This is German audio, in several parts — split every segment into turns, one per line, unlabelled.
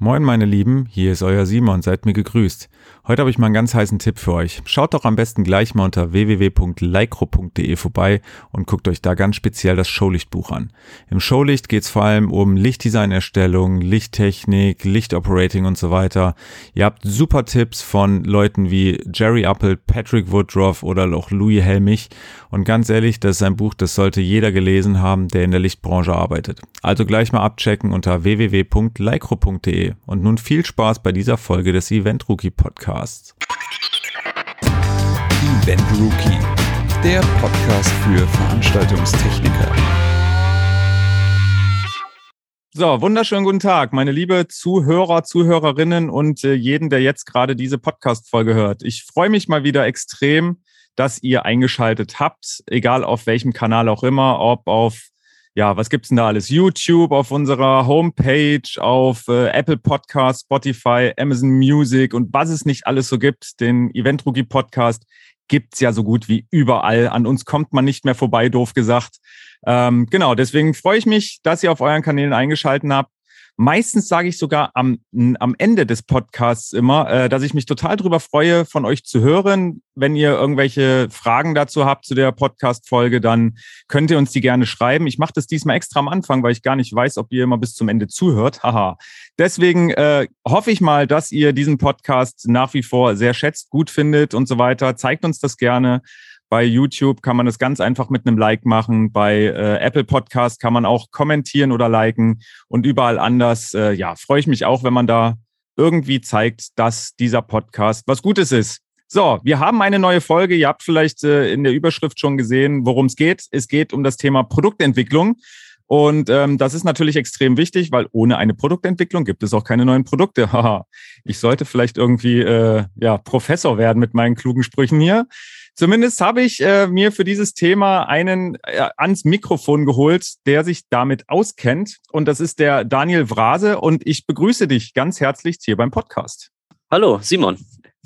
Moin meine Lieben, hier ist euer Simon, seid mir gegrüßt. Heute habe ich mal einen ganz heißen Tipp für euch. Schaut doch am besten gleich mal unter www.lycro.de vorbei und guckt euch da ganz speziell das Showlichtbuch an. Im Showlicht geht es vor allem um Lichtdesignerstellung, Lichttechnik, Lichtoperating und so weiter. Ihr habt super Tipps von Leuten wie Jerry Appel, Patrick Woodruff oder auch Louis Helmich. Und ganz ehrlich, das ist ein Buch, das sollte jeder gelesen haben, der in der Lichtbranche arbeitet. Also gleich mal abchecken unter www.lycro.de. Und nun viel Spaß bei dieser Folge des Event Rookie Podcasts. Podcasts.
Event Rookie, der Podcast für Veranstaltungstechniker.
So, wunderschönen guten Tag, meine liebe Zuhörer, Zuhörerinnen und äh, jeden, der jetzt gerade diese Podcast-Folge hört. Ich freue mich mal wieder extrem, dass ihr eingeschaltet habt, egal auf welchem Kanal auch immer, ob auf ja, was gibt's denn da alles? YouTube, auf unserer Homepage, auf äh, Apple Podcast, Spotify, Amazon Music und was es nicht alles so gibt. Den Event Rookie Podcast gibt's ja so gut wie überall. An uns kommt man nicht mehr vorbei, doof gesagt. Ähm, genau, deswegen freue ich mich, dass ihr auf euren Kanälen eingeschalten habt. Meistens sage ich sogar am, am Ende des Podcasts immer, äh, dass ich mich total drüber freue, von euch zu hören. Wenn ihr irgendwelche Fragen dazu habt zu der Podcast-Folge, dann könnt ihr uns die gerne schreiben. Ich mache das diesmal extra am Anfang, weil ich gar nicht weiß, ob ihr immer bis zum Ende zuhört. Haha. Deswegen äh, hoffe ich mal, dass ihr diesen Podcast nach wie vor sehr schätzt, gut findet und so weiter. Zeigt uns das gerne. Bei YouTube kann man das ganz einfach mit einem Like machen. Bei äh, Apple Podcast kann man auch kommentieren oder liken. Und überall anders, äh, ja, freue ich mich auch, wenn man da irgendwie zeigt, dass dieser Podcast was Gutes ist. So, wir haben eine neue Folge. Ihr habt vielleicht äh, in der Überschrift schon gesehen, worum es geht. Es geht um das Thema Produktentwicklung. Und ähm, das ist natürlich extrem wichtig, weil ohne eine Produktentwicklung gibt es auch keine neuen Produkte. Haha, ich sollte vielleicht irgendwie äh, ja Professor werden mit meinen klugen Sprüchen hier. Zumindest habe ich äh, mir für dieses Thema einen äh, ans Mikrofon geholt, der sich damit auskennt. Und das ist der Daniel Vrase. Und ich begrüße dich ganz herzlich hier beim Podcast.
Hallo, Simon.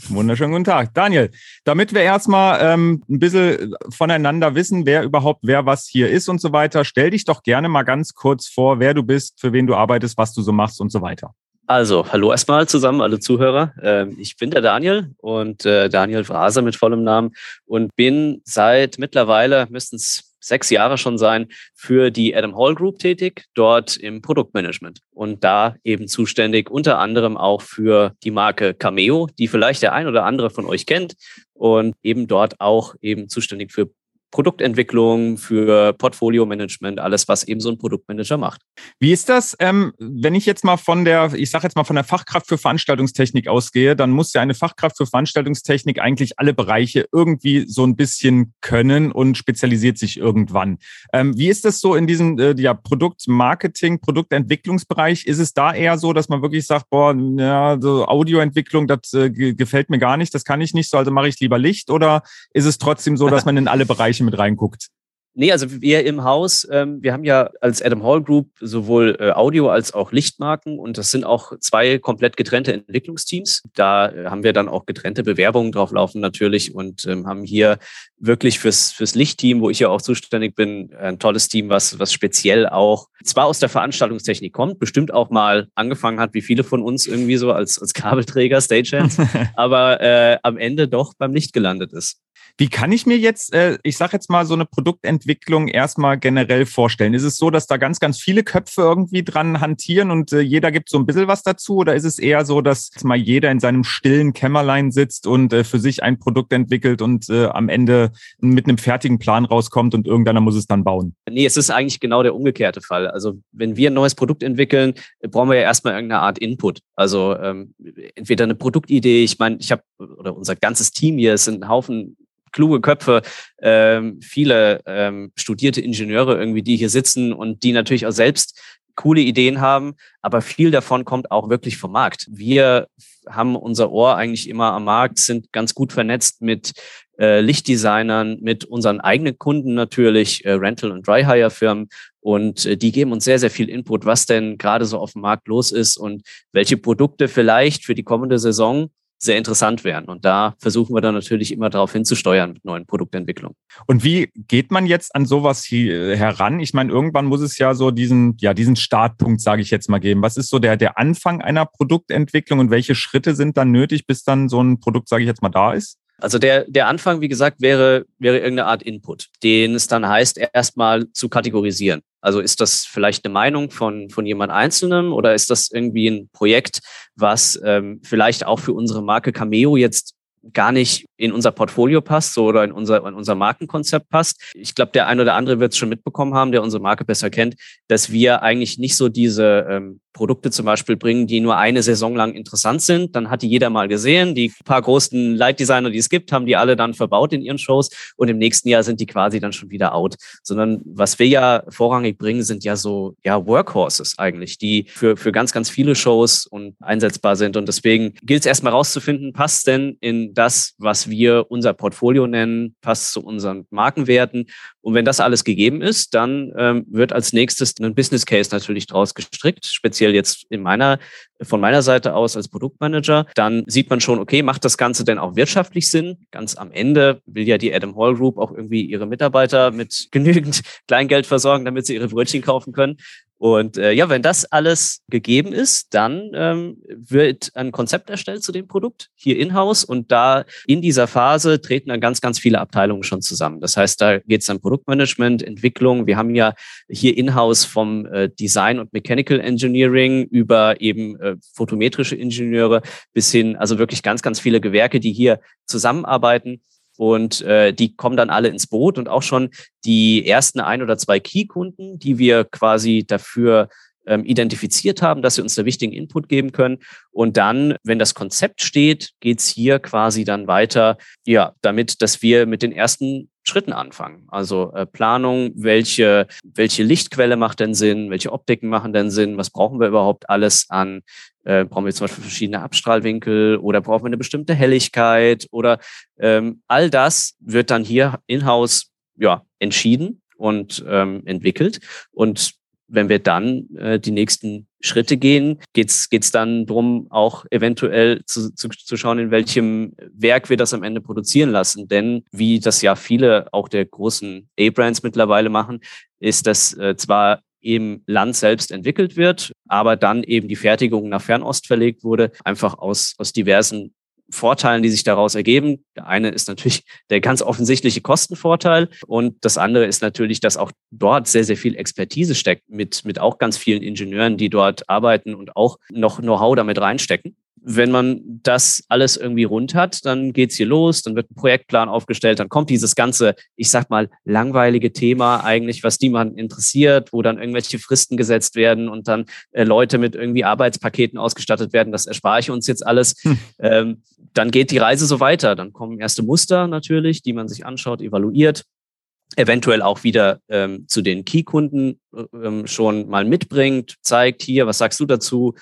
Wunderschönen guten Tag. Daniel, damit wir erstmal ähm, ein bisschen voneinander wissen, wer überhaupt wer was hier ist und so weiter, stell dich doch gerne mal ganz kurz vor, wer du bist, für wen du arbeitest, was du so machst und so weiter.
Also, hallo erstmal zusammen, alle Zuhörer. Ähm, ich bin der Daniel und äh, Daniel Vrase mit vollem Namen und bin seit mittlerweile, müssten es sechs Jahre schon sein, für die Adam Hall Group tätig, dort im Produktmanagement und da eben zuständig unter anderem auch für die Marke Cameo, die vielleicht der ein oder andere von euch kennt und eben dort auch eben zuständig für Produktentwicklung, für Portfolio-Management, alles, was eben so ein Produktmanager macht.
Wie ist das, ähm, wenn ich jetzt mal von der, ich sage jetzt mal von der Fachkraft für Veranstaltungstechnik ausgehe, dann muss ja eine Fachkraft für Veranstaltungstechnik eigentlich alle Bereiche irgendwie so ein bisschen können und spezialisiert sich irgendwann. Ähm, wie ist das so in diesem äh, ja, Produktmarketing, Produktentwicklungsbereich? Ist es da eher so, dass man wirklich sagt, boah, ja, so Audioentwicklung, das äh, gefällt mir gar nicht, das kann ich nicht so, also mache ich lieber Licht oder ist es trotzdem so, dass man in alle Bereiche Bereiche mit reinguckt?
Nee, also wir im Haus, ähm, wir haben ja als Adam Hall Group sowohl äh, Audio als auch Lichtmarken und das sind auch zwei komplett getrennte Entwicklungsteams. Da äh, haben wir dann auch getrennte Bewerbungen drauf laufen natürlich und ähm, haben hier wirklich fürs, fürs Lichtteam, wo ich ja auch zuständig bin, ein tolles Team, was, was speziell auch zwar aus der Veranstaltungstechnik kommt, bestimmt auch mal angefangen hat, wie viele von uns irgendwie so als, als Kabelträger, Stagehands, aber äh, am Ende doch beim Licht gelandet ist.
Wie kann ich mir jetzt, äh, ich sage jetzt mal, so eine Produktentwicklung erstmal generell vorstellen? Ist es so, dass da ganz, ganz viele Köpfe irgendwie dran hantieren und äh, jeder gibt so ein bisschen was dazu? Oder ist es eher so, dass mal jeder in seinem stillen Kämmerlein sitzt und äh, für sich ein Produkt entwickelt und äh, am Ende mit einem fertigen Plan rauskommt und irgendeiner muss es dann bauen?
Nee, es ist eigentlich genau der umgekehrte Fall. Also wenn wir ein neues Produkt entwickeln, brauchen wir ja erstmal irgendeine Art Input. Also ähm, entweder eine Produktidee, ich meine, ich habe, oder unser ganzes Team hier, es sind ein Haufen kluge Köpfe, ähm, viele ähm, studierte Ingenieure irgendwie, die hier sitzen und die natürlich auch selbst coole Ideen haben, aber viel davon kommt auch wirklich vom Markt. Wir haben unser Ohr eigentlich immer am Markt, sind ganz gut vernetzt mit äh, Lichtdesignern, mit unseren eigenen Kunden natürlich, äh, Rental- und Dry-Hire-Firmen und äh, die geben uns sehr, sehr viel Input, was denn gerade so auf dem Markt los ist und welche Produkte vielleicht für die kommende Saison sehr interessant wären. Und da versuchen wir dann natürlich immer darauf hinzusteuern mit neuen Produktentwicklungen.
Und wie geht man jetzt an sowas hier heran? Ich meine, irgendwann muss es ja so diesen, ja, diesen Startpunkt, sage ich jetzt mal, geben. Was ist so der, der Anfang einer Produktentwicklung und welche Schritte sind dann nötig, bis dann so ein Produkt, sage ich jetzt mal, da ist?
Also der, der Anfang, wie gesagt, wäre, wäre irgendeine Art Input, den es dann heißt, erstmal zu kategorisieren. Also ist das vielleicht eine Meinung von, von jemand Einzelnem oder ist das irgendwie ein Projekt, was ähm, vielleicht auch für unsere Marke Cameo jetzt gar nicht in unser Portfolio passt so, oder in unser, in unser Markenkonzept passt. Ich glaube, der ein oder andere wird es schon mitbekommen haben, der unsere Marke besser kennt, dass wir eigentlich nicht so diese ähm, Produkte zum Beispiel bringen, die nur eine Saison lang interessant sind. Dann hat die jeder mal gesehen. Die paar großen Lightdesigner, die es gibt, haben die alle dann verbaut in ihren Shows und im nächsten Jahr sind die quasi dann schon wieder out. Sondern was wir ja vorrangig bringen, sind ja so ja Workhorses eigentlich, die für, für ganz, ganz viele Shows und einsetzbar sind. Und deswegen gilt es erstmal rauszufinden, passt denn in das, was wir unser Portfolio nennen, passt zu unseren Markenwerten. Und wenn das alles gegeben ist, dann ähm, wird als nächstes ein Business Case natürlich draus gestrickt, speziell jetzt in meiner, von meiner Seite aus als Produktmanager. Dann sieht man schon, okay, macht das Ganze denn auch wirtschaftlich Sinn? Ganz am Ende will ja die Adam Hall Group auch irgendwie ihre Mitarbeiter mit genügend Kleingeld versorgen, damit sie ihre Brötchen kaufen können. Und äh, ja, wenn das alles gegeben ist, dann ähm, wird ein Konzept erstellt zu dem Produkt hier in-house und da in dieser Phase treten dann ganz, ganz viele Abteilungen schon zusammen. Das heißt, da geht es dann Produktmanagement, Entwicklung. Wir haben ja hier in-house vom äh, Design und Mechanical Engineering über eben äh, photometrische Ingenieure bis hin, also wirklich ganz, ganz viele Gewerke, die hier zusammenarbeiten. Und äh, die kommen dann alle ins Boot und auch schon die ersten ein oder zwei Key-Kunden, die wir quasi dafür ähm, identifiziert haben, dass sie uns da wichtigen Input geben können. Und dann, wenn das Konzept steht, geht's hier quasi dann weiter, ja, damit, dass wir mit den ersten Schritten anfangen. Also äh, Planung, welche, welche Lichtquelle macht denn Sinn, welche Optiken machen denn Sinn, was brauchen wir überhaupt alles an, äh, brauchen wir zum Beispiel verschiedene Abstrahlwinkel oder brauchen wir eine bestimmte Helligkeit oder ähm, all das wird dann hier in-house ja, entschieden und ähm, entwickelt. Und wenn wir dann äh, die nächsten Schritte gehen, geht's geht's dann drum, auch eventuell zu, zu, zu schauen, in welchem Werk wir das am Ende produzieren lassen. Denn wie das ja viele auch der großen A-Brands mittlerweile machen, ist das äh, zwar im Land selbst entwickelt wird, aber dann eben die Fertigung nach Fernost verlegt wurde, einfach aus, aus diversen Vorteilen, die sich daraus ergeben. Der eine ist natürlich der ganz offensichtliche Kostenvorteil und das andere ist natürlich, dass auch dort sehr, sehr viel Expertise steckt mit, mit auch ganz vielen Ingenieuren, die dort arbeiten und auch noch Know-how damit reinstecken wenn man das alles irgendwie rund hat, dann geht's hier los, dann wird ein Projektplan aufgestellt, dann kommt dieses ganze, ich sag mal, langweilige Thema eigentlich, was niemanden interessiert, wo dann irgendwelche Fristen gesetzt werden und dann äh, Leute mit irgendwie Arbeitspaketen ausgestattet werden. Das erspare ich uns jetzt alles. Hm. Ähm, dann geht die Reise so weiter. Dann kommen erste Muster natürlich, die man sich anschaut, evaluiert eventuell auch wieder ähm, zu den Key-Kunden äh, ähm, schon mal mitbringt, zeigt hier, was sagst du dazu?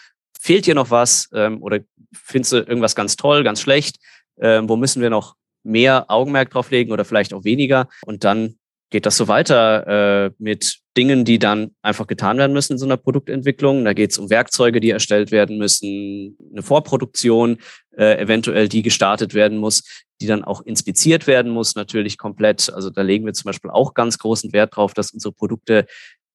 Fehlt dir noch was ähm, oder findest du irgendwas ganz toll, ganz schlecht? Ähm, wo müssen wir noch mehr Augenmerk drauf legen oder vielleicht auch weniger? Und dann geht das so weiter äh, mit Dingen, die dann einfach getan werden müssen in so einer Produktentwicklung. Da geht es um Werkzeuge, die erstellt werden müssen, eine Vorproduktion, äh, eventuell die gestartet werden muss, die dann auch inspiziert werden muss, natürlich komplett. Also da legen wir zum Beispiel auch ganz großen Wert drauf, dass unsere Produkte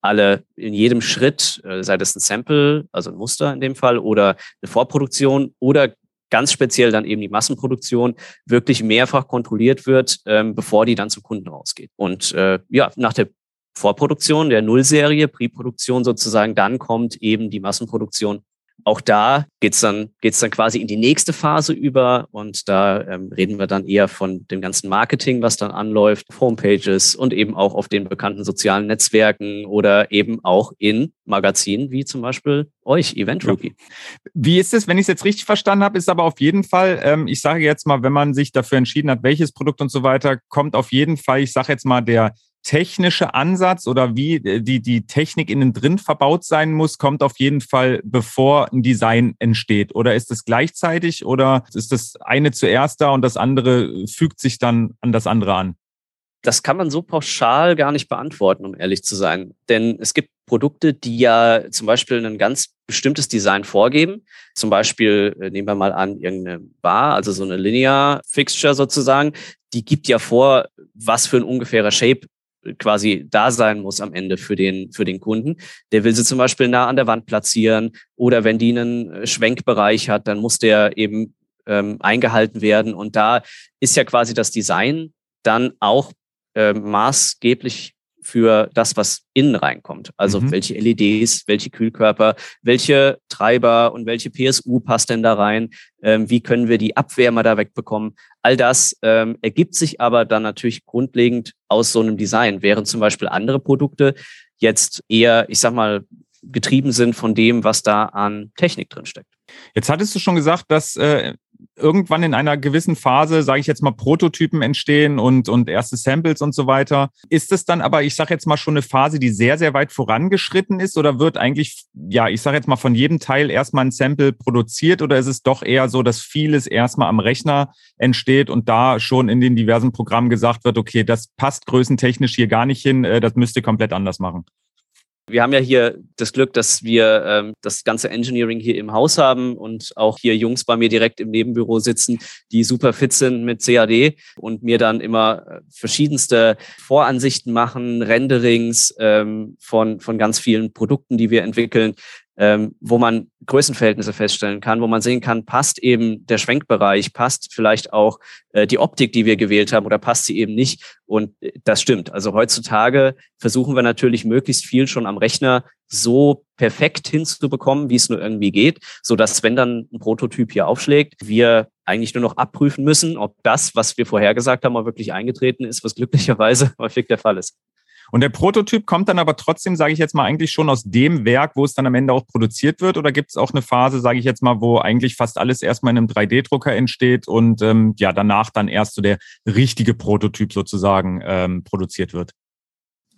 alle in jedem Schritt, äh, sei das ein Sample, also ein Muster in dem Fall, oder eine Vorproduktion oder ganz speziell dann eben die Massenproduktion wirklich mehrfach kontrolliert wird, ähm, bevor die dann zum Kunden rausgeht. Und äh, ja, nach der Vorproduktion, der Nullserie, Pre-Produktion sozusagen, dann kommt eben die Massenproduktion auch da geht's dann, geht's dann quasi in die nächste Phase über und da ähm, reden wir dann eher von dem ganzen Marketing, was dann anläuft, Homepages und eben auch auf den bekannten sozialen Netzwerken oder eben auch in Magazinen wie zum Beispiel euch, Event Rookie.
Wie ist es, wenn ich es jetzt richtig verstanden habe, ist aber auf jeden Fall, ähm, ich sage jetzt mal, wenn man sich dafür entschieden hat, welches Produkt und so weiter, kommt auf jeden Fall, ich sage jetzt mal, der technische Ansatz oder wie äh, die, die Technik innen drin verbaut sein muss, kommt auf jeden Fall, bevor ein Design entsteht? Oder ist es gleichzeitig oder ist das eine zuerst da und das andere fügt sich dann an das andere an?
Das kann man so pauschal gar nicht beantworten, um ehrlich zu sein. Denn es gibt Produkte, die ja zum Beispiel einen ganz bestimmtes Design vorgeben. Zum Beispiel äh, nehmen wir mal an, irgendeine Bar, also so eine Linear Fixture sozusagen, die gibt ja vor, was für ein ungefährer Shape quasi da sein muss am Ende für den, für den Kunden. Der will sie zum Beispiel nah an der Wand platzieren oder wenn die einen äh, Schwenkbereich hat, dann muss der eben ähm, eingehalten werden. Und da ist ja quasi das Design dann auch äh, maßgeblich für das, was innen reinkommt. Also mhm. welche LEDs, welche Kühlkörper, welche Treiber und welche PSU passt denn da rein? Ähm, wie können wir die Abwärmer da wegbekommen? All das ähm, ergibt sich aber dann natürlich grundlegend aus so einem Design, während zum Beispiel andere Produkte jetzt eher, ich sag mal, getrieben sind von dem, was da an Technik drin steckt.
Jetzt hattest du schon gesagt, dass äh, irgendwann in einer gewissen Phase, sage ich jetzt mal, Prototypen entstehen und, und erste Samples und so weiter. Ist es dann aber, ich sage jetzt mal, schon eine Phase, die sehr, sehr weit vorangeschritten ist oder wird eigentlich, ja, ich sage jetzt mal, von jedem Teil erstmal ein Sample produziert oder ist es doch eher so, dass vieles erstmal am Rechner entsteht und da schon in den diversen Programmen gesagt wird, okay, das passt größentechnisch hier gar nicht hin, äh, das müsst ihr komplett anders machen?
Wir haben ja hier das Glück, dass wir ähm, das ganze Engineering hier im Haus haben und auch hier Jungs bei mir direkt im Nebenbüro sitzen, die super fit sind mit CAD und mir dann immer äh, verschiedenste Voransichten machen, Renderings ähm, von, von ganz vielen Produkten, die wir entwickeln ähm, wo man Größenverhältnisse feststellen kann, wo man sehen kann, passt eben der Schwenkbereich, passt vielleicht auch äh, die Optik, die wir gewählt haben, oder passt sie eben nicht. Und äh, das stimmt. Also heutzutage versuchen wir natürlich möglichst viel schon am Rechner so perfekt hinzubekommen, wie es nur irgendwie geht, so dass wenn dann ein Prototyp hier aufschlägt, wir eigentlich nur noch abprüfen müssen, ob das, was wir vorhergesagt haben, auch wirklich eingetreten ist, was glücklicherweise häufig der Fall ist.
Und der Prototyp kommt dann aber trotzdem, sage ich jetzt mal, eigentlich schon aus dem Werk, wo es dann am Ende auch produziert wird? Oder gibt es auch eine Phase, sage ich jetzt mal, wo eigentlich fast alles erstmal in einem 3D-Drucker entsteht und ähm, ja, danach dann erst so der richtige Prototyp sozusagen ähm, produziert wird?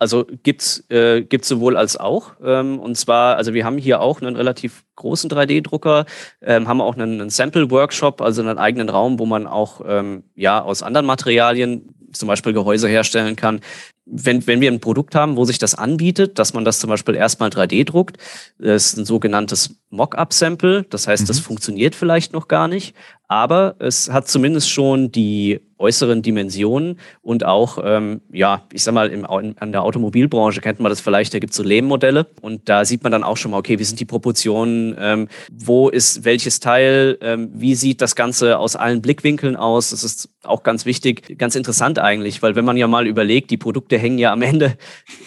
Also gibt's äh, gibt's sowohl als auch. Ähm, und zwar, also wir haben hier auch einen relativ großen 3D-Drucker, ähm, haben auch einen, einen Sample-Workshop, also einen eigenen Raum, wo man auch ähm, ja aus anderen Materialien zum Beispiel Gehäuse herstellen kann. Wenn, wenn wir ein Produkt haben, wo sich das anbietet, dass man das zum Beispiel erstmal 3D druckt, das ist ein sogenanntes Mock-up-Sample. Das heißt, mhm. das funktioniert vielleicht noch gar nicht, aber es hat zumindest schon die äußeren Dimensionen und auch, ähm, ja, ich sag mal, im, an der Automobilbranche kennt man das vielleicht, da gibt es so Lehmmodelle und da sieht man dann auch schon mal, okay, wie sind die Proportionen, ähm, wo ist welches Teil, ähm, wie sieht das Ganze aus allen Blickwinkeln aus, das ist auch ganz wichtig, ganz interessant eigentlich, weil wenn man ja mal überlegt, die Produkte hängen ja am Ende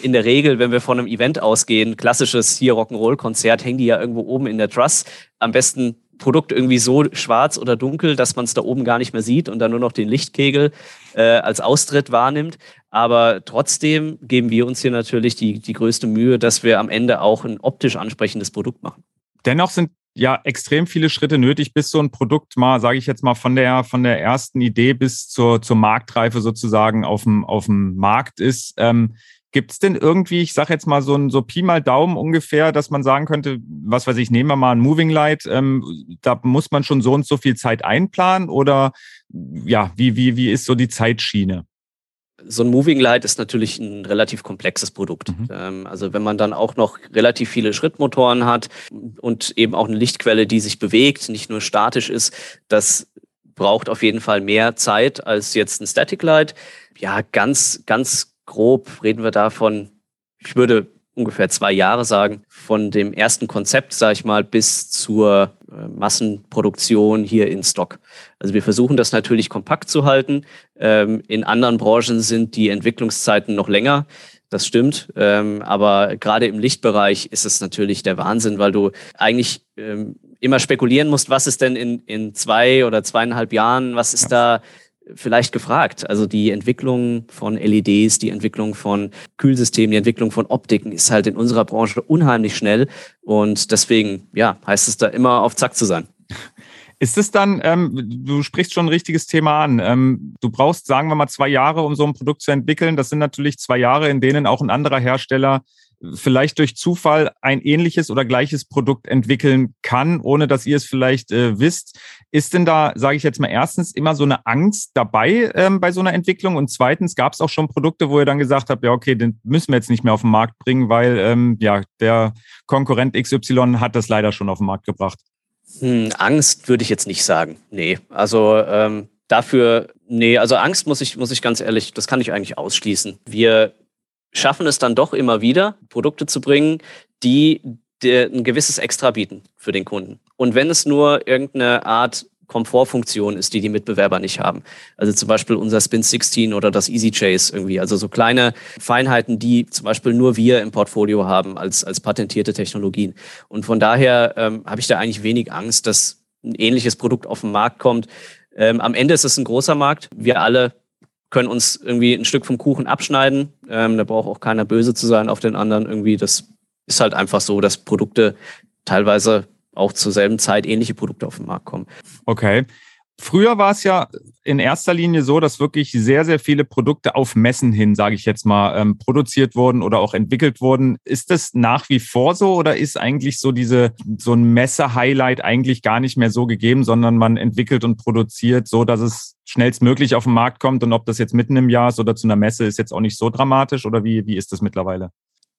in der Regel, wenn wir von einem Event ausgehen, klassisches hier Rock'n'Roll-Konzert, hängen die ja irgendwo oben in der Truss, am besten Produkt irgendwie so schwarz oder dunkel, dass man es da oben gar nicht mehr sieht und dann nur noch den Lichtkegel äh, als Austritt wahrnimmt. Aber trotzdem geben wir uns hier natürlich die, die größte Mühe, dass wir am Ende auch ein optisch ansprechendes Produkt machen.
Dennoch sind ja extrem viele Schritte nötig, bis so ein Produkt mal, sage ich jetzt mal, von der von der ersten Idee bis zur zur Marktreife sozusagen auf dem auf dem Markt ist. Ähm, Gibt es denn irgendwie, ich sage jetzt mal so ein so Pi mal Daumen ungefähr, dass man sagen könnte, was weiß ich, nehmen wir mal ein Moving Light, ähm, da muss man schon so und so viel Zeit einplanen oder ja, wie, wie, wie ist so die Zeitschiene?
So ein Moving Light ist natürlich ein relativ komplexes Produkt. Mhm. Ähm, also wenn man dann auch noch relativ viele Schrittmotoren hat und eben auch eine Lichtquelle, die sich bewegt, nicht nur statisch ist, das braucht auf jeden Fall mehr Zeit als jetzt ein Static Light. Ja, ganz, ganz grob reden wir davon, ich würde ungefähr zwei Jahre sagen, von dem ersten Konzept, sage ich mal, bis zur äh, Massenproduktion hier in Stock. Also wir versuchen das natürlich kompakt zu halten. Ähm, in anderen Branchen sind die Entwicklungszeiten noch länger. Das stimmt. Ähm, aber gerade im Lichtbereich ist es natürlich der Wahnsinn, weil du eigentlich ähm, immer spekulieren musst, was ist denn in, in zwei oder zweieinhalb Jahren, was ist da vielleicht gefragt. Also die Entwicklung von LEDs, die Entwicklung von Kühlsystemen, die Entwicklung von Optiken ist halt in unserer Branche unheimlich schnell und deswegen, ja, heißt es da immer auf Zack zu sein.
Ist es dann, ähm, du sprichst schon ein richtiges Thema an. Ähm, du brauchst, sagen wir mal, zwei Jahre, um so ein Produkt zu entwickeln. Das sind natürlich zwei Jahre, in denen auch ein anderer Hersteller vielleicht durch Zufall ein ähnliches oder gleiches Produkt entwickeln kann, ohne dass ihr es vielleicht äh, wisst. Ist denn da, sage ich jetzt mal, erstens immer so eine Angst dabei ähm, bei so einer Entwicklung und zweitens gab es auch schon Produkte, wo ihr dann gesagt habt, ja okay, den müssen wir jetzt nicht mehr auf den Markt bringen, weil ähm, ja der Konkurrent XY hat das leider schon auf den Markt gebracht.
Hm, Angst würde ich jetzt nicht sagen. Nee, also ähm, dafür, nee, also Angst muss ich, muss ich ganz ehrlich, das kann ich eigentlich ausschließen. Wir schaffen es dann doch immer wieder, Produkte zu bringen, die ein gewisses Extra bieten für den Kunden. Und wenn es nur irgendeine Art Komfortfunktion ist, die die Mitbewerber nicht haben. Also zum Beispiel unser Spin 16 oder das Easy Chase irgendwie. Also so kleine Feinheiten, die zum Beispiel nur wir im Portfolio haben als, als patentierte Technologien. Und von daher ähm, habe ich da eigentlich wenig Angst, dass ein ähnliches Produkt auf den Markt kommt. Ähm, am Ende ist es ein großer Markt. Wir alle können uns irgendwie ein Stück vom Kuchen abschneiden. Ähm, da braucht auch keiner böse zu sein auf den anderen. Irgendwie, das ist halt einfach so, dass Produkte teilweise auch zur selben Zeit ähnliche Produkte auf den Markt kommen.
Okay. Früher war es ja in erster Linie so, dass wirklich sehr, sehr viele Produkte auf Messen hin, sage ich jetzt mal, ähm, produziert wurden oder auch entwickelt wurden. Ist das nach wie vor so oder ist eigentlich so diese so ein Messe-Highlight eigentlich gar nicht mehr so gegeben, sondern man entwickelt und produziert so, dass es schnellstmöglich auf den Markt kommt und ob das jetzt mitten im Jahr ist oder zu einer Messe ist jetzt auch nicht so dramatisch oder wie, wie ist das mittlerweile?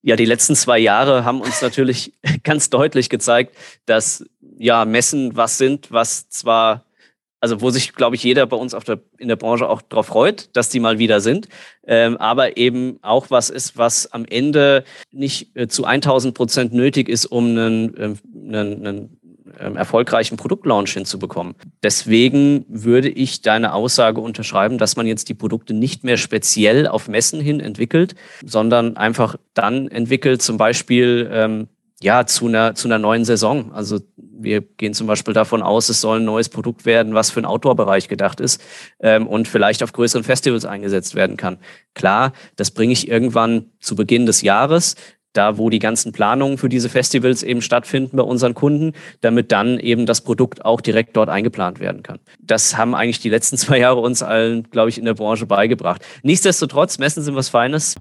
Ja, die letzten zwei Jahre haben uns natürlich ganz deutlich gezeigt, dass ja Messen was sind, was zwar also wo sich, glaube ich, jeder bei uns auf der, in der Branche auch darauf freut, dass die mal wieder sind, ähm, aber eben auch was ist, was am Ende nicht äh, zu 1000 Prozent nötig ist, um einen, äh, einen, einen ähm, erfolgreichen Produktlaunch hinzubekommen. Deswegen würde ich deine Aussage unterschreiben, dass man jetzt die Produkte nicht mehr speziell auf Messen hin entwickelt, sondern einfach dann entwickelt, zum Beispiel ähm, ja, zu einer, zu einer neuen Saison. Also wir gehen zum Beispiel davon aus, es soll ein neues Produkt werden, was für den Outdoor-Bereich gedacht ist ähm, und vielleicht auf größeren Festivals eingesetzt werden kann. Klar, das bringe ich irgendwann zu Beginn des Jahres da wo die ganzen Planungen für diese Festivals eben stattfinden bei unseren Kunden, damit dann eben das Produkt auch direkt dort eingeplant werden kann. Das haben eigentlich die letzten zwei Jahre uns allen, glaube ich, in der Branche beigebracht. Nichtsdestotrotz, Messen sind was Feines.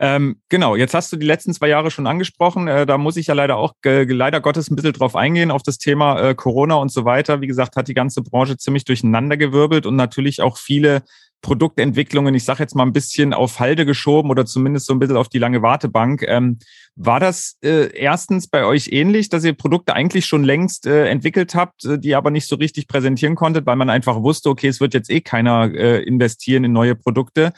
Ähm, genau, jetzt hast du die letzten zwei Jahre schon angesprochen. Äh, da muss ich ja leider auch äh, leider Gottes ein bisschen drauf eingehen, auf das Thema äh, Corona und so weiter. Wie gesagt, hat die ganze Branche ziemlich durcheinandergewirbelt und natürlich auch viele Produktentwicklungen, ich sage jetzt mal ein bisschen auf Halde geschoben oder zumindest so ein bisschen auf die lange Wartebank. Ähm, war das äh, erstens bei euch ähnlich, dass ihr Produkte eigentlich schon längst äh, entwickelt habt, äh, die aber nicht so richtig präsentieren konntet, weil man einfach wusste, okay, es wird jetzt eh keiner äh, investieren in neue Produkte?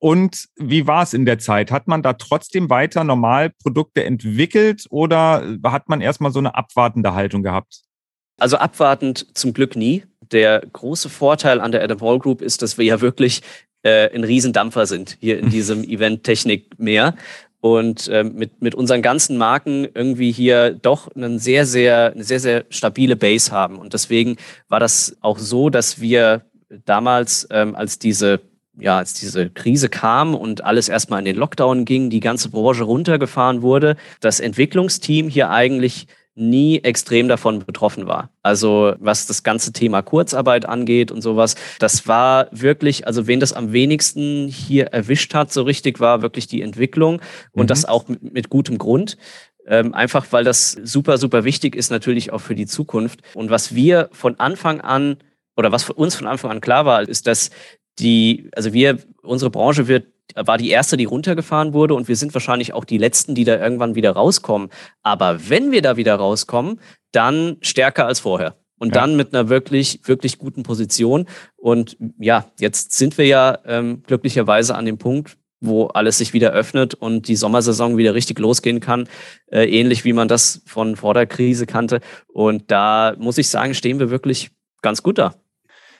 Und wie war es in der Zeit? Hat man da trotzdem weiter normal Produkte entwickelt oder hat man erstmal so eine abwartende Haltung gehabt?
Also abwartend zum Glück nie der große Vorteil an der Adam Hall Group ist, dass wir ja wirklich äh, ein Riesendampfer sind hier in diesem Event-Technik-Meer und äh, mit, mit unseren ganzen Marken irgendwie hier doch einen sehr, sehr, eine sehr, sehr stabile Base haben. Und deswegen war das auch so, dass wir damals, ähm, als diese ja, als diese Krise kam und alles erstmal in den Lockdown ging, die ganze Branche runtergefahren wurde, das Entwicklungsteam hier eigentlich nie extrem davon betroffen war. Also was das ganze Thema Kurzarbeit angeht und sowas, das war wirklich, also wen das am wenigsten hier erwischt hat, so richtig war wirklich die Entwicklung und mhm. das auch mit, mit gutem Grund. Ähm, einfach weil das super, super wichtig ist natürlich auch für die Zukunft. Und was wir von Anfang an oder was für uns von Anfang an klar war, ist, dass die, also wir, unsere Branche wird war die erste, die runtergefahren wurde und wir sind wahrscheinlich auch die letzten, die da irgendwann wieder rauskommen. Aber wenn wir da wieder rauskommen, dann stärker als vorher. Und ja. dann mit einer wirklich, wirklich guten Position. Und ja, jetzt sind wir ja ähm, glücklicherweise an dem Punkt, wo alles sich wieder öffnet und die Sommersaison wieder richtig losgehen kann, äh, ähnlich wie man das von vor der Krise kannte. Und da muss ich sagen, stehen wir wirklich ganz gut da.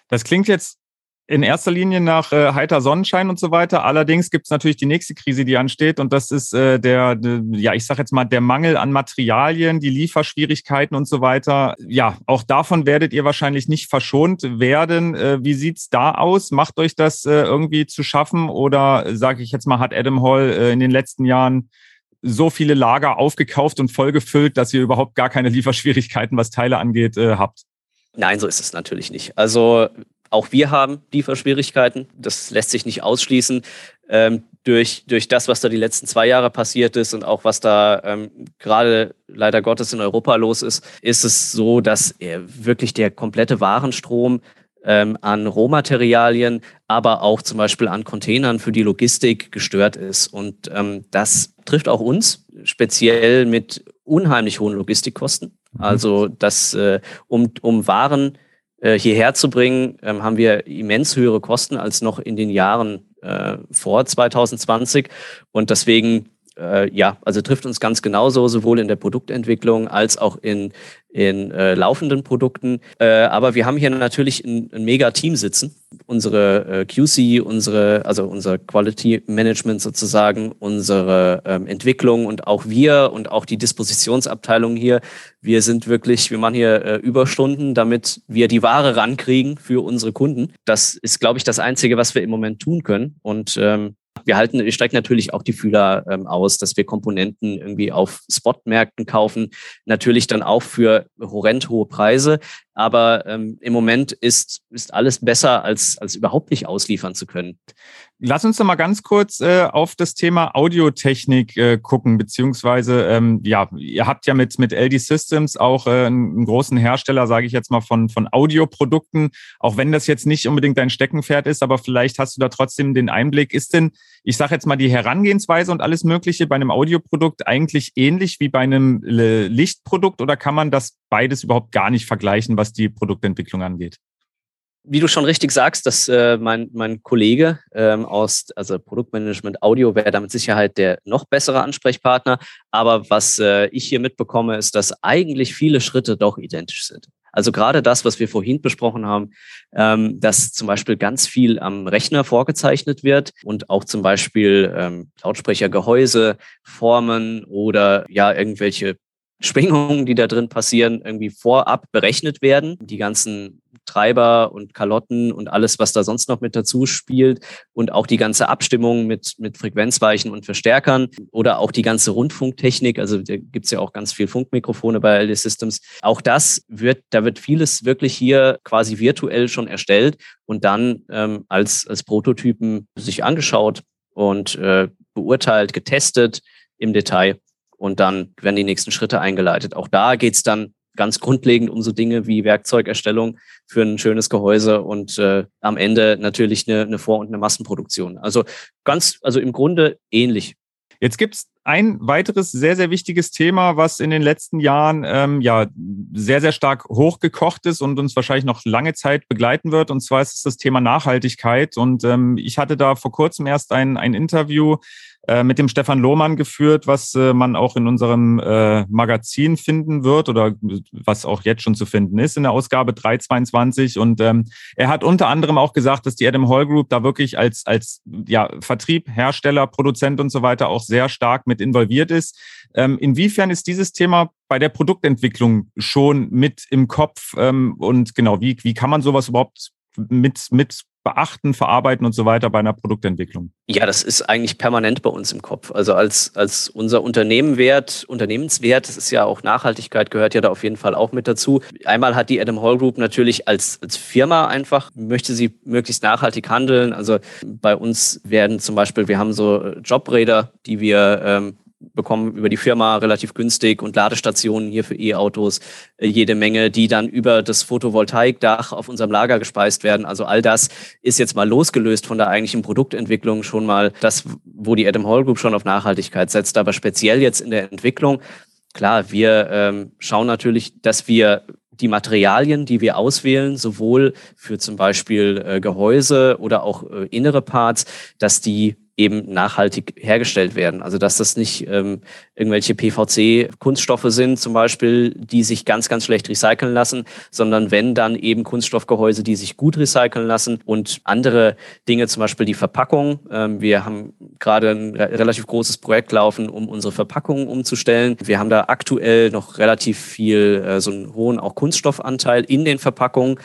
Das klingt jetzt in erster Linie nach äh, heiter Sonnenschein und so weiter. Allerdings gibt es natürlich die nächste Krise, die ansteht und das ist äh, der, der, ja, ich sage jetzt mal, der Mangel an Materialien, die Lieferschwierigkeiten und so weiter. Ja, auch davon werdet ihr wahrscheinlich nicht verschont werden. Äh, wie sieht's da aus? Macht euch das äh, irgendwie zu schaffen oder sage ich jetzt mal, hat Adam Hall äh, in den letzten Jahren so viele Lager aufgekauft und vollgefüllt, dass ihr überhaupt gar keine Lieferschwierigkeiten, was Teile angeht, äh, habt?
Nein, so ist es natürlich nicht. Also auch wir haben Lieferschwierigkeiten. Das lässt sich nicht ausschließen. Ähm, durch, durch das, was da die letzten zwei Jahre passiert ist und auch was da ähm, gerade leider Gottes in Europa los ist, ist es so, dass wirklich der komplette Warenstrom ähm, an Rohmaterialien, aber auch zum Beispiel an Containern für die Logistik gestört ist. Und ähm, das trifft auch uns, speziell mit unheimlich hohen Logistikkosten. Mhm. Also, dass äh, um, um Waren äh, hierher zu bringen, ähm, haben wir immens höhere Kosten als noch in den Jahren äh, vor 2020. Und deswegen äh, ja, also trifft uns ganz genauso, sowohl in der Produktentwicklung als auch in, in äh, laufenden Produkten. Äh, aber wir haben hier natürlich ein, ein mega Team sitzen. Unsere äh, QC, unsere, also unser Quality Management sozusagen, unsere ähm, Entwicklung und auch wir und auch die Dispositionsabteilung hier. Wir sind wirklich, wir machen hier äh, Überstunden, damit wir die Ware rankriegen für unsere Kunden. Das ist, glaube ich, das Einzige, was wir im Moment tun können. Und ähm, wir halten, wir strecken natürlich auch die Fühler ähm, aus, dass wir Komponenten irgendwie auf Spotmärkten kaufen. Natürlich dann auch für horrend hohe Preise. Aber ähm, im Moment ist, ist alles besser, als, als überhaupt nicht ausliefern zu können.
Lass uns doch mal ganz kurz äh, auf das Thema Audiotechnik äh, gucken, beziehungsweise ähm, ja, ihr habt ja mit mit LD Systems auch äh, einen großen Hersteller, sage ich jetzt mal von von Audioprodukten. Auch wenn das jetzt nicht unbedingt dein Steckenpferd ist, aber vielleicht hast du da trotzdem den Einblick. Ist denn, ich sage jetzt mal die Herangehensweise und alles Mögliche bei einem Audioprodukt eigentlich ähnlich wie bei einem äh, Lichtprodukt oder kann man das beides überhaupt gar nicht vergleichen, was die Produktentwicklung angeht?
wie du schon richtig sagst, dass äh, mein, mein Kollege ähm, aus also Produktmanagement Audio wäre da mit Sicherheit der noch bessere Ansprechpartner. Aber was äh, ich hier mitbekomme, ist, dass eigentlich viele Schritte doch identisch sind. Also gerade das, was wir vorhin besprochen haben, ähm, dass zum Beispiel ganz viel am Rechner vorgezeichnet wird und auch zum Beispiel ähm, Lautsprechergehäuse, Formen oder ja irgendwelche Schwingungen, die da drin passieren, irgendwie vorab berechnet werden. Die ganzen Treiber und Kalotten und alles, was da sonst noch mit dazu spielt und auch die ganze Abstimmung mit, mit Frequenzweichen und Verstärkern oder auch die ganze Rundfunktechnik. Also da gibt's ja auch ganz viel Funkmikrofone bei LD Systems. Auch das wird, da wird vieles wirklich hier quasi virtuell schon erstellt und dann ähm, als, als Prototypen sich angeschaut und äh, beurteilt, getestet im Detail und dann werden die nächsten Schritte eingeleitet. Auch da geht's dann ganz grundlegend um so Dinge wie Werkzeugerstellung für ein schönes Gehäuse und äh, am Ende natürlich eine, eine Vor- und eine Massenproduktion. Also ganz, also im Grunde ähnlich.
Jetzt gibt's ein weiteres sehr, sehr wichtiges Thema, was in den letzten Jahren ähm, ja sehr, sehr stark hochgekocht ist und uns wahrscheinlich noch lange Zeit begleiten wird. Und zwar ist es das Thema Nachhaltigkeit. Und ähm, ich hatte da vor kurzem erst ein, ein Interview äh, mit dem Stefan Lohmann geführt, was äh, man auch in unserem äh, Magazin finden wird oder was auch jetzt schon zu finden ist in der Ausgabe 322. Und ähm, er hat unter anderem auch gesagt, dass die Adam Hall Group da wirklich als, als ja, Vertrieb, Hersteller, Produzent und so weiter auch sehr stark mit involviert ist. Ähm, inwiefern ist dieses Thema bei der Produktentwicklung schon mit im Kopf? Ähm, und genau, wie, wie kann man sowas überhaupt mit, mit beachten, verarbeiten und so weiter bei einer Produktentwicklung?
Ja, das ist eigentlich permanent bei uns im Kopf. Also als, als unser Unternehmenwert, Unternehmenswert, das ist ja auch Nachhaltigkeit, gehört ja da auf jeden Fall auch mit dazu. Einmal hat die Adam Hall Group natürlich als, als Firma einfach, möchte sie möglichst nachhaltig handeln. Also bei uns werden zum Beispiel, wir haben so Jobräder, die wir ähm, bekommen über die Firma relativ günstig und Ladestationen hier für E-Autos äh, jede Menge, die dann über das Photovoltaikdach auf unserem Lager gespeist werden. Also all das ist jetzt mal losgelöst von der eigentlichen Produktentwicklung schon mal das, wo die Adam Hall Group schon auf Nachhaltigkeit setzt, aber speziell jetzt in der Entwicklung. Klar, wir ähm, schauen natürlich, dass wir die Materialien, die wir auswählen, sowohl für zum Beispiel äh, Gehäuse oder auch äh, innere Parts, dass die eben nachhaltig hergestellt werden. Also dass das nicht ähm, irgendwelche PVC-Kunststoffe sind, zum Beispiel, die sich ganz, ganz schlecht recyceln lassen, sondern wenn dann eben Kunststoffgehäuse, die sich gut recyceln lassen und andere Dinge, zum Beispiel die Verpackung. Ähm, wir haben gerade ein relativ großes Projekt laufen, um unsere Verpackungen umzustellen. Wir haben da aktuell noch relativ viel, äh, so einen hohen auch Kunststoffanteil in den Verpackungen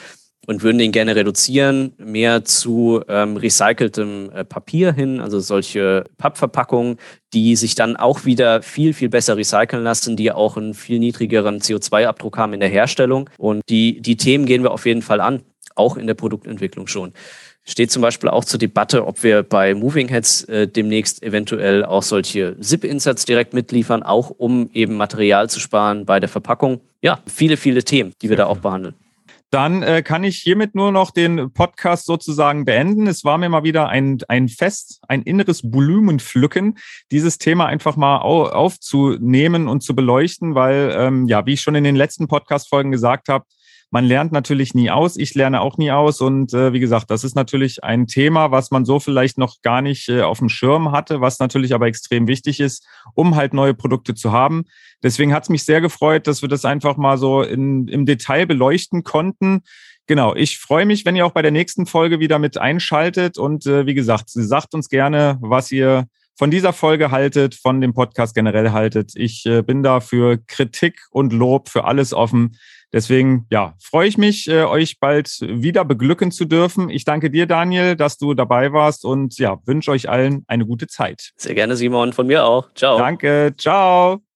und würden den gerne reduzieren, mehr zu ähm, recyceltem äh, Papier hin, also solche Pappverpackungen, die sich dann auch wieder viel, viel besser recyceln lassen, die auch einen viel niedrigeren CO2-Abdruck haben in der Herstellung. Und die, die Themen gehen wir auf jeden Fall an. auch in der Produktentwicklung schon. Steht zum Beispiel auch zur Debatte, ob wir bei Moving Heads äh, demnächst eventuell auch solche Zip-Inserts direkt mitliefern, auch um eben Material zu sparen bei der Verpackung. Ja, viele, viele Themen, die wir da auch behandeln.
Dann äh, kann ich hiermit nur noch den Podcast sozusagen beenden. Es war mir mal wieder ein, ein Fest, ein inneres Volumenpflücken, dieses Thema einfach mal au aufzunehmen und zu beleuchten, weil, ähm, ja, wie ich schon in den letzten Podcast-Folgen gesagt habe, man lernt natürlich nie aus. Ich lerne auch nie aus. Und äh, wie gesagt, das ist natürlich ein Thema, was man so vielleicht noch gar nicht äh, auf dem Schirm hatte, was natürlich aber extrem wichtig ist, um halt neue Produkte zu haben. Deswegen hat es mich sehr gefreut, dass wir das einfach mal so in, im Detail beleuchten konnten. Genau, ich freue mich, wenn ihr auch bei der nächsten Folge wieder mit einschaltet. Und äh, wie gesagt, sagt uns gerne, was ihr von dieser Folge haltet, von dem Podcast generell haltet. Ich äh, bin da für Kritik und Lob, für alles offen. Deswegen, ja, freue ich mich, äh, euch bald wieder beglücken zu dürfen. Ich danke dir, Daniel, dass du dabei warst und ja, wünsche euch allen eine gute Zeit.
Sehr gerne, Simon, von mir auch. Ciao.
Danke, ciao.